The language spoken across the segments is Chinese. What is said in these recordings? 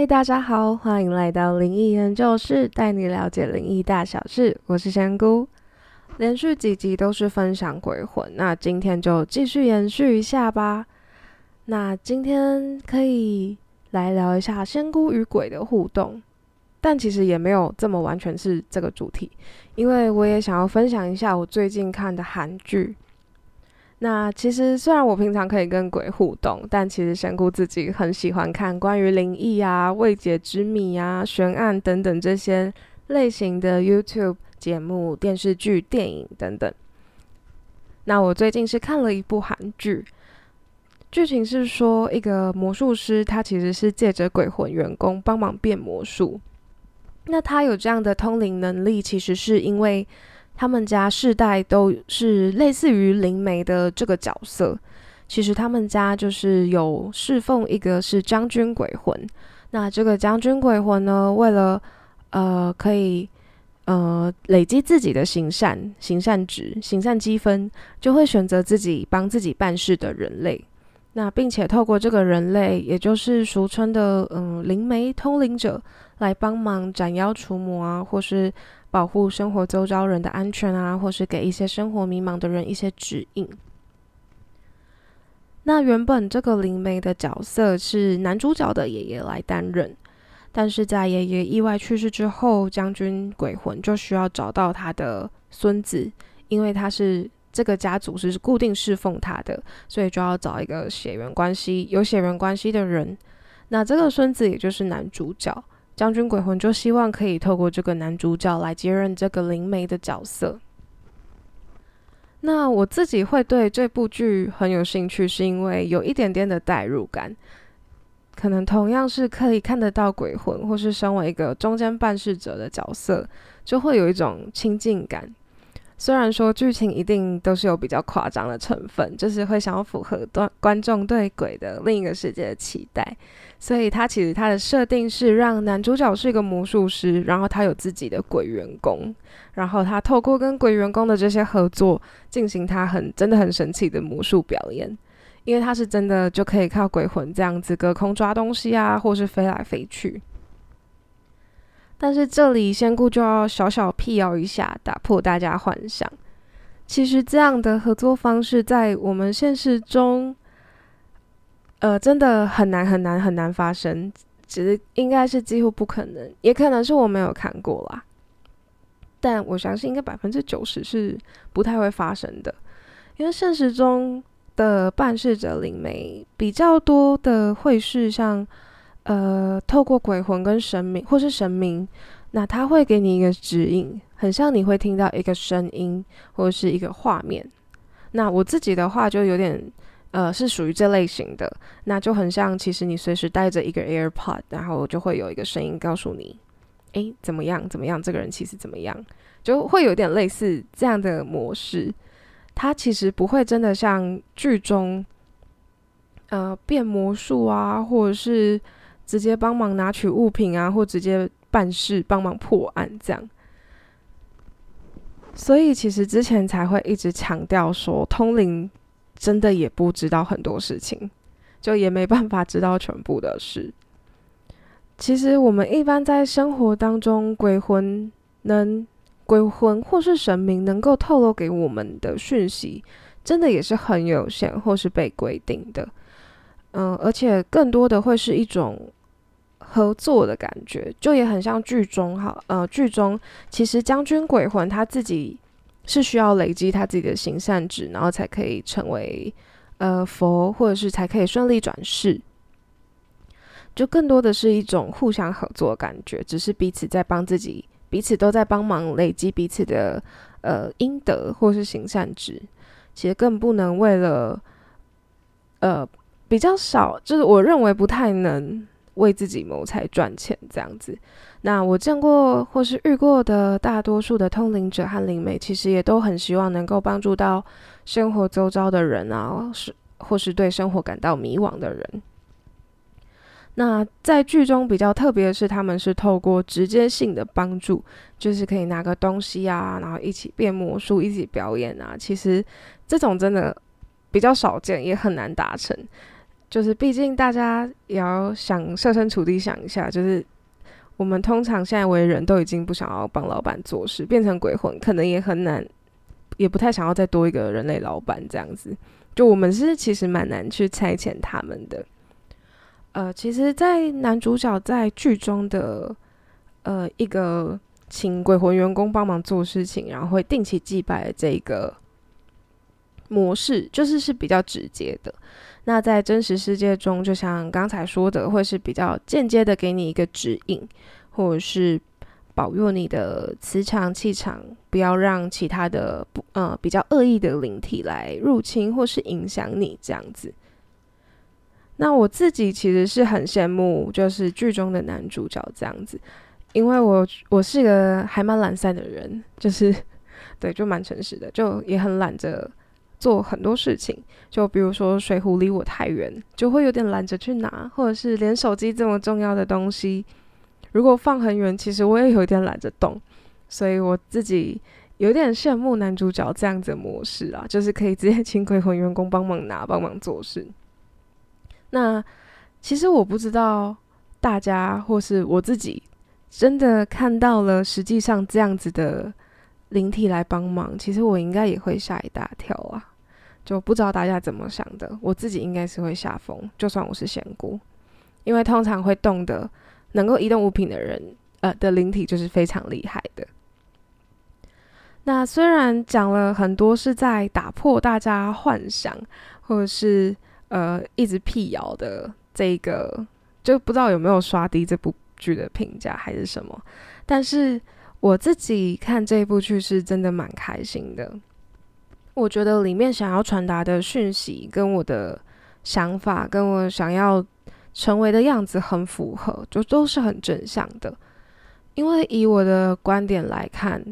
嗨，大家好，欢迎来到灵异研究室，带你了解灵异大小事。我是仙姑，连续几集都是分享鬼魂，那今天就继续延续一下吧。那今天可以来聊一下仙姑与鬼的互动，但其实也没有这么完全是这个主题，因为我也想要分享一下我最近看的韩剧。那其实虽然我平常可以跟鬼互动，但其实仙姑自己很喜欢看关于灵异啊、未解之谜啊、悬案等等这些类型的 YouTube 节目、电视剧、电影等等。那我最近是看了一部韩剧，剧情是说一个魔术师，他其实是借着鬼魂员工帮忙变魔术。那他有这样的通灵能力，其实是因为。他们家世代都是类似于灵媒的这个角色，其实他们家就是有侍奉一个是将军鬼魂。那这个将军鬼魂呢，为了呃可以呃累积自己的行善、行善值、行善积分，就会选择自己帮自己办事的人类。那并且透过这个人类，也就是俗称的嗯灵媒通灵者，来帮忙斩妖除魔啊，或是。保护生活周遭人的安全啊，或是给一些生活迷茫的人一些指引。那原本这个灵媒的角色是男主角的爷爷来担任，但是在爷爷意外去世之后，将军鬼魂就需要找到他的孙子，因为他是这个家族是固定侍奉他的，所以就要找一个血缘关系有血缘关系的人。那这个孙子也就是男主角。将军鬼魂就希望可以透过这个男主角来接任这个灵媒的角色。那我自己会对这部剧很有兴趣，是因为有一点点的代入感，可能同样是可以看得到鬼魂，或是身为一个中间办事者的角色，就会有一种亲近感。虽然说剧情一定都是有比较夸张的成分，就是会想要符合观观众对鬼的另一个世界的期待，所以他其实他的设定是让男主角是一个魔术师，然后他有自己的鬼员工，然后他透过跟鬼员工的这些合作，进行他很真的很神奇的魔术表演，因为他是真的就可以靠鬼魂这样子隔空抓东西啊，或是飞来飞去。但是这里仙姑就要小小辟谣一下，打破大家幻想。其实这样的合作方式在我们现实中，呃，真的很难很难很难发生。只应该是几乎不可能，也可能是我没有看过啦。但我相信应该百分之九十是不太会发生的，因为现实中的办事者灵媒比较多的会是像。呃，透过鬼魂跟神明，或是神明，那他会给你一个指引，很像你会听到一个声音或者是一个画面。那我自己的话就有点，呃，是属于这类型的，那就很像，其实你随时带着一个 AirPod，然后就会有一个声音告诉你，诶，怎么样，怎么样，这个人其实怎么样，就会有点类似这样的模式。它其实不会真的像剧中，呃，变魔术啊，或者是。直接帮忙拿取物品啊，或直接办事帮忙破案这样，所以其实之前才会一直强调说，通灵真的也不知道很多事情，就也没办法知道全部的事。其实我们一般在生活当中，鬼魂能、鬼魂或是神明能够透露给我们的讯息，真的也是很有限，或是被规定的。嗯，而且更多的会是一种。合作的感觉，就也很像剧中哈，呃，剧中其实将军鬼魂他自己是需要累积他自己的行善值，然后才可以成为呃佛，或者是才可以顺利转世。就更多的是一种互相合作的感觉，只是彼此在帮自己，彼此都在帮忙累积彼此的呃阴德或是行善值。其实更不能为了呃比较少，就是我认为不太能。为自己谋财赚钱这样子，那我见过或是遇过的大多数的通灵者和灵媒，其实也都很希望能够帮助到生活周遭的人啊，是或是对生活感到迷惘的人。那在剧中比较特别的是，他们是透过直接性的帮助，就是可以拿个东西啊，然后一起变魔术，一起表演啊。其实这种真的比较少见，也很难达成。就是毕竟大家也要想设身处地想一下，就是我们通常现在为人都已经不想要帮老板做事，变成鬼魂可能也很难，也不太想要再多一个人类老板这样子。就我们是其实蛮难去差遣他们的。呃，其实，在男主角在剧中的呃一个请鬼魂员工帮忙做事情，然后会定期祭拜的这个模式，就是是比较直接的。那在真实世界中，就像刚才说的，会是比较间接的给你一个指引，或者是保佑你的磁场气场，不要让其他的不呃比较恶意的灵体来入侵或是影响你这样子。那我自己其实是很羡慕，就是剧中的男主角这样子，因为我我是个还蛮懒散的人，就是对，就蛮诚实的，就也很懒着做很多事情。就比如说水壶离我太远，就会有点懒着去拿，或者是连手机这么重要的东西，如果放很远，其实我也有点懒着动。所以我自己有点羡慕男主角这样子的模式啊，就是可以直接请鬼魂员工帮忙拿，帮忙做事。那其实我不知道大家或是我自己真的看到了实际上这样子的灵体来帮忙，其实我应该也会吓一大跳啊！就不知道大家怎么想的，我自己应该是会吓疯，就算我是仙姑，因为通常会动的、能够移动物品的人，呃的灵体就是非常厉害的。那虽然讲了很多是在打破大家幻想，或者是。呃，一直辟谣的这个，就不知道有没有刷低这部剧的评价还是什么。但是我自己看这部剧是真的蛮开心的。我觉得里面想要传达的讯息跟我的想法，跟我想要成为的样子很符合，就都是很正向的。因为以我的观点来看，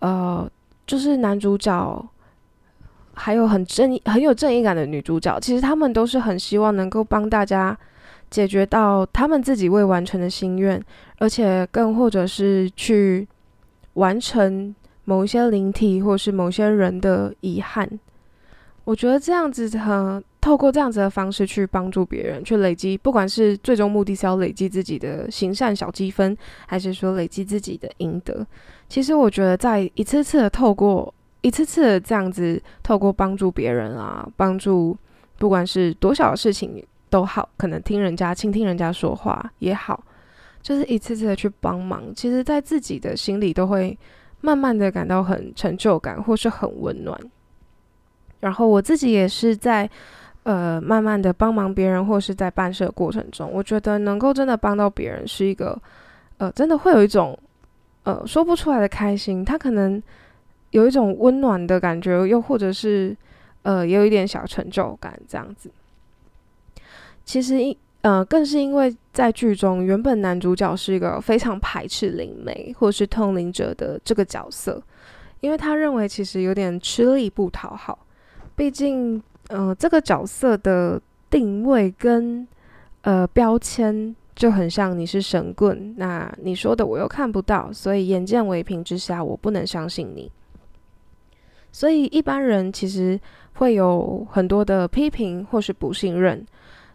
呃，就是男主角。还有很正义、很有正义感的女主角，其实他们都是很希望能够帮大家解决到他们自己未完成的心愿，而且更或者是去完成某一些灵体或是某些人的遗憾。我觉得这样子和透过这样子的方式去帮助别人，去累积，不管是最终目的是要累积自己的行善小积分，还是说累积自己的阴德，其实我觉得在一次次的透过。一次次的这样子，透过帮助别人啊，帮助不管是多小的事情都好，可能听人家倾听人家说话也好，就是一次次的去帮忙，其实在自己的心里都会慢慢的感到很成就感，或是很温暖。然后我自己也是在呃慢慢的帮忙别人，或是在办事的过程中，我觉得能够真的帮到别人，是一个呃真的会有一种呃说不出来的开心。他可能。有一种温暖的感觉，又或者是，呃，也有一点小成就感这样子。其实，因呃，更是因为在剧中，原本男主角是一个非常排斥灵媒或是通灵者的这个角色，因为他认为其实有点吃力不讨好。毕竟，呃，这个角色的定位跟呃标签就很像你是神棍，那你说的我又看不到，所以眼见为凭之下，我不能相信你。所以一般人其实会有很多的批评或是不信任，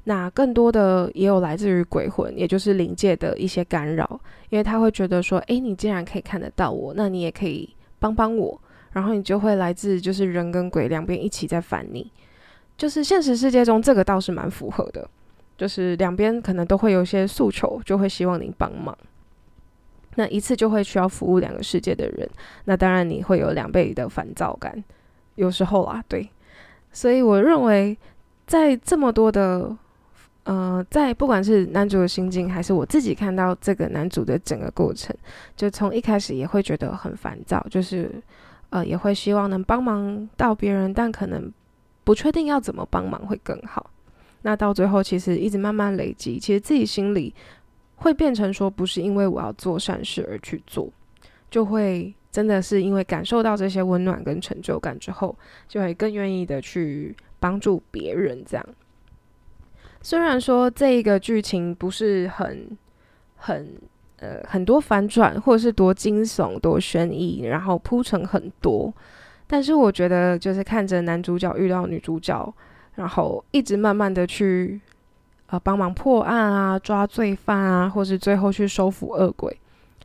那更多的也有来自于鬼魂，也就是灵界的一些干扰，因为他会觉得说，诶，你既然可以看得到我，那你也可以帮帮我，然后你就会来自就是人跟鬼两边一起在烦你，就是现实世界中这个倒是蛮符合的，就是两边可能都会有一些诉求，就会希望你帮忙。那一次就会需要服务两个世界的人，那当然你会有两倍的烦躁感，有时候啊，对，所以我认为在这么多的，呃，在不管是男主的心境，还是我自己看到这个男主的整个过程，就从一开始也会觉得很烦躁，就是呃，也会希望能帮忙到别人，但可能不确定要怎么帮忙会更好。那到最后，其实一直慢慢累积，其实自己心里。会变成说，不是因为我要做善事而去做，就会真的是因为感受到这些温暖跟成就感之后，就会更愿意的去帮助别人。这样，虽然说这一个剧情不是很很呃很多反转，或者是多惊悚、多悬疑，然后铺陈很多，但是我觉得就是看着男主角遇到女主角，然后一直慢慢的去呃帮忙破案啊、抓罪犯啊，或是最后去收服恶鬼。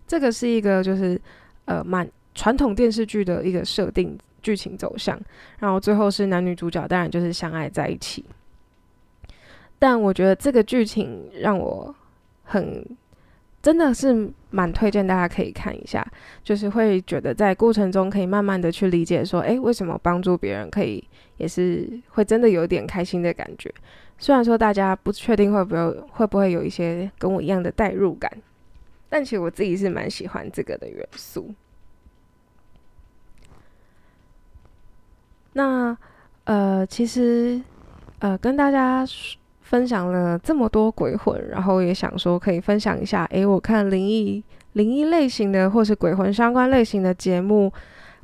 这个是一个就是呃蛮传统电视剧的一个设定剧情走向，然后最后是男女主角当然就是相爱在一起。但我觉得这个剧情让我很真的是蛮推荐大家可以看一下，就是会觉得在过程中可以慢慢的去理解说，诶，为什么帮助别人可以也是会真的有点开心的感觉。虽然说大家不确定会不会会不会有一些跟我一样的代入感，但其实我自己是蛮喜欢这个的元素。那呃，其实呃，跟大家。分享了这么多鬼魂，然后也想说可以分享一下。诶，我看灵异、灵异类型的或是鬼魂相关类型的节目，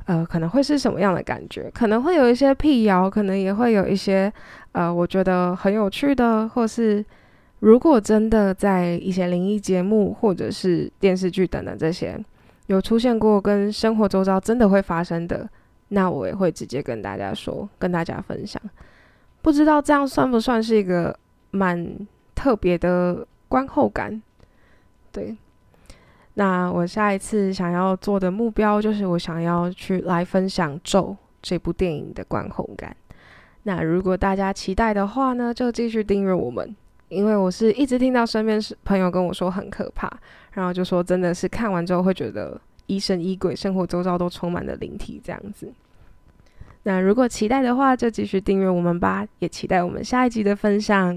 呃，可能会是什么样的感觉？可能会有一些辟谣，可能也会有一些呃，我觉得很有趣的，或是如果真的在一些灵异节目或者是电视剧等等这些有出现过跟生活周遭真的会发生的，那我也会直接跟大家说，跟大家分享。不知道这样算不算是一个？蛮特别的观后感，对。那我下一次想要做的目标就是，我想要去来分享《咒》这部电影的观后感。那如果大家期待的话呢，就继续订阅我们，因为我是一直听到身边是朋友跟我说很可怕，然后就说真的是看完之后会觉得疑神疑鬼，生活周遭都充满了灵体这样子。那如果期待的话，就继续订阅我们吧，也期待我们下一集的分享。